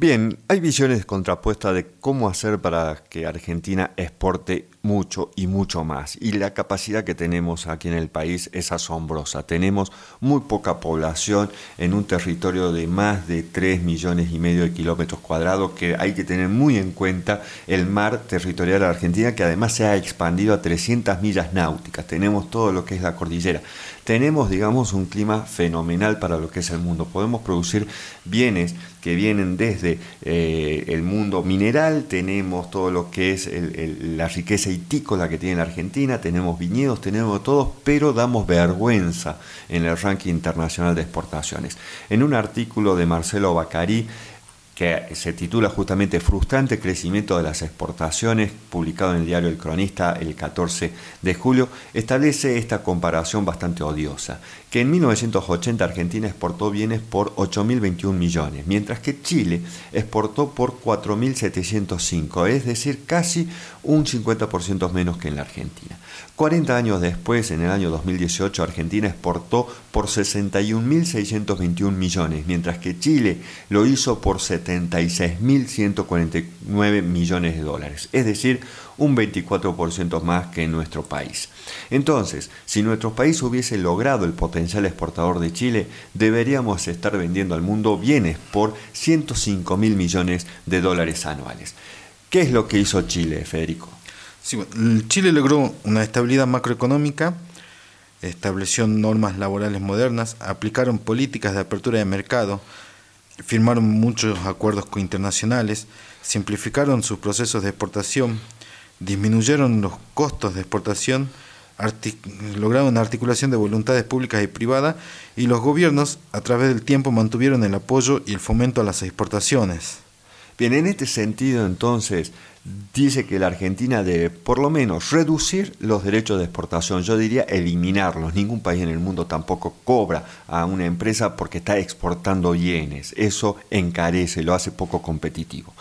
Bien, hay visiones contrapuestas de cómo hacer para que Argentina exporte mucho y mucho más. Y la capacidad que tenemos aquí en el país es asombrosa. Tenemos muy poca población en un territorio de más de 3 millones y medio de kilómetros cuadrados, que hay que tener muy en cuenta el mar territorial de Argentina, que además se ha expandido a 300 millas náuticas. Tenemos todo lo que es la cordillera. Tenemos, digamos, un clima fenomenal para lo que es el mundo. Podemos producir bienes que vienen desde eh, el mundo mineral, tenemos todo lo que es la riqueza itícola que tiene la Argentina, tenemos viñedos, tenemos todo, pero damos vergüenza en el ranking internacional de exportaciones. En un artículo de Marcelo Bacari, que se titula justamente Frustrante crecimiento de las exportaciones, publicado en el diario El Cronista el 14 de julio, establece esta comparación bastante odiosa, que en 1980 Argentina exportó bienes por 8.021 millones, mientras que Chile exportó por 4.705, es decir, casi un 50% menos que en la Argentina. 40 años después, en el año 2018, Argentina exportó por 61.621 millones, mientras que Chile lo hizo por 76.149 millones de dólares, es decir, un 24% más que en nuestro país. Entonces, si nuestro país hubiese logrado el potencial exportador de Chile, deberíamos estar vendiendo al mundo bienes por 105 mil millones de dólares anuales. ¿Qué es lo que hizo Chile, Federico? Chile logró una estabilidad macroeconómica, estableció normas laborales modernas, aplicaron políticas de apertura de mercado, firmaron muchos acuerdos internacionales, simplificaron sus procesos de exportación, disminuyeron los costos de exportación, lograron una articulación de voluntades públicas y privadas y los gobiernos a través del tiempo mantuvieron el apoyo y el fomento a las exportaciones. Bien, en este sentido entonces, dice que la Argentina debe por lo menos reducir los derechos de exportación, yo diría eliminarlos. Ningún país en el mundo tampoco cobra a una empresa porque está exportando bienes. Eso encarece, lo hace poco competitivo.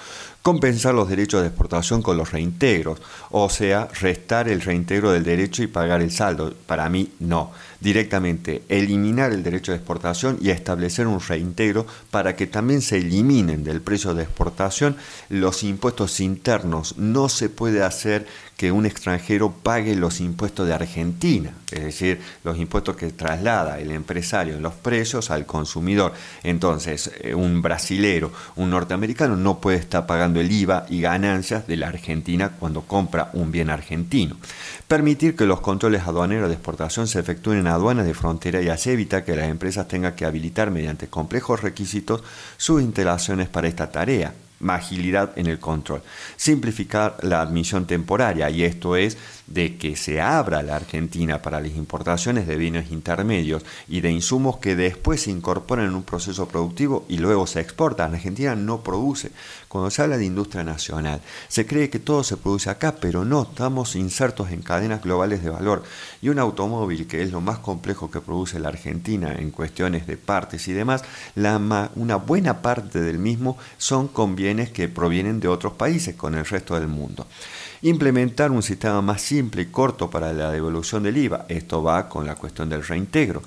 Compensar los derechos de exportación con los reintegros, o sea, restar el reintegro del derecho y pagar el saldo. Para mí no directamente eliminar el derecho de exportación y establecer un reintegro para que también se eliminen del precio de exportación los impuestos internos. No se puede hacer que un extranjero pague los impuestos de Argentina, es decir, los impuestos que traslada el empresario en los precios al consumidor. Entonces, eh, un brasilero, un norteamericano no puede estar pagando el IVA y ganancias de la Argentina cuando compra un bien argentino. Permitir que los controles aduaneros de exportación se efectúen en aduanas de frontera y así evita que las empresas tengan que habilitar mediante complejos requisitos sus instalaciones para esta tarea agilidad en el control. Simplificar la admisión temporaria, y esto es de que se abra la Argentina para las importaciones de bienes intermedios y de insumos que después se incorporan en un proceso productivo y luego se exportan. La Argentina no produce. Cuando se habla de industria nacional, se cree que todo se produce acá, pero no, estamos insertos en cadenas globales de valor. Y un automóvil, que es lo más complejo que produce la Argentina en cuestiones de partes y demás, una buena parte del mismo son con bienes que provienen de otros países, con el resto del mundo. Implementar un sistema más simple y corto para la devolución del IVA. Esto va con la cuestión del reintegro.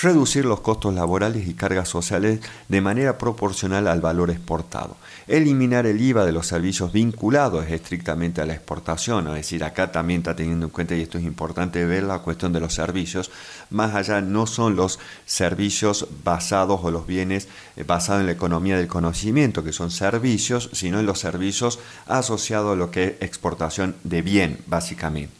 Reducir los costos laborales y cargas sociales de manera proporcional al valor exportado. Eliminar el IVA de los servicios vinculados estrictamente a la exportación. Es decir, acá también está teniendo en cuenta, y esto es importante ver la cuestión de los servicios. Más allá no son los servicios basados o los bienes eh, basados en la economía del conocimiento, que son servicios, sino en los servicios asociados a lo que es exportación de bien, básicamente.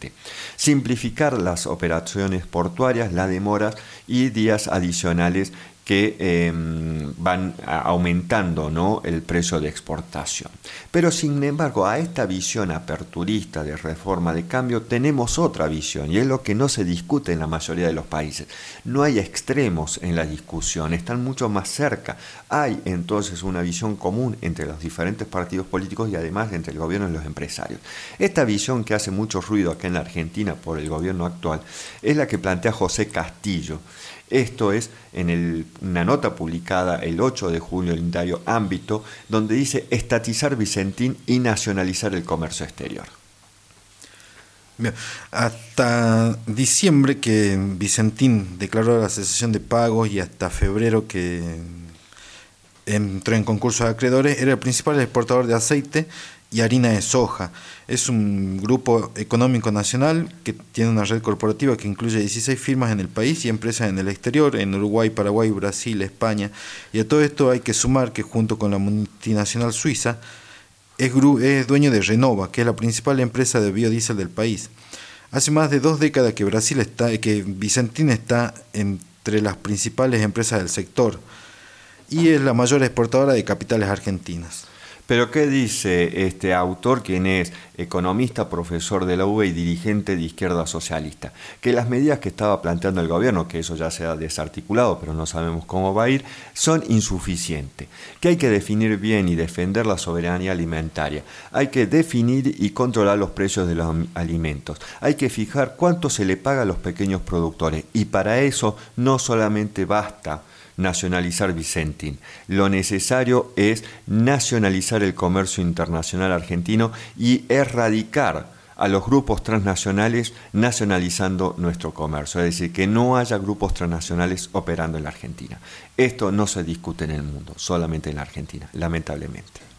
Simplificar las operaciones portuarias, la demora y días adicionales que em, van aumentando ¿no? el precio de exportación. Pero sin embargo, a esta visión aperturista de reforma de cambio tenemos otra visión y es lo que no se discute en la mayoría de los países. No hay extremos en la discusión, están mucho más cerca. Hay entonces una visión común entre los diferentes partidos políticos y además entre el gobierno y los empresarios. Esta visión que hace mucho ruido acá en la Argentina por el gobierno actual es la que plantea José Castillo esto es en una nota publicada el 8 de julio en el diario Ámbito, donde dice estatizar Vicentín y nacionalizar el comercio exterior. hasta diciembre que Vicentín declaró la cesación de pagos y hasta febrero que entró en concurso de acreedores, era el principal exportador de aceite y harina de soja. Es un grupo económico nacional que tiene una red corporativa que incluye 16 firmas en el país y empresas en el exterior, en Uruguay, Paraguay, Brasil, España. Y a todo esto hay que sumar que junto con la multinacional suiza es, es dueño de Renova, que es la principal empresa de biodiesel del país. Hace más de dos décadas que Brasil está, que Vicentín está entre las principales empresas del sector y es la mayor exportadora de capitales argentinas. Pero ¿qué dice este autor, quien es economista, profesor de la UBA y dirigente de izquierda socialista? Que las medidas que estaba planteando el gobierno, que eso ya se ha desarticulado, pero no sabemos cómo va a ir, son insuficientes. Que hay que definir bien y defender la soberanía alimentaria. Hay que definir y controlar los precios de los alimentos. Hay que fijar cuánto se le paga a los pequeños productores. Y para eso no solamente basta nacionalizar Vicentín. Lo necesario es nacionalizar el comercio internacional argentino y erradicar a los grupos transnacionales nacionalizando nuestro comercio, es decir, que no haya grupos transnacionales operando en la Argentina. Esto no se discute en el mundo, solamente en la Argentina, lamentablemente.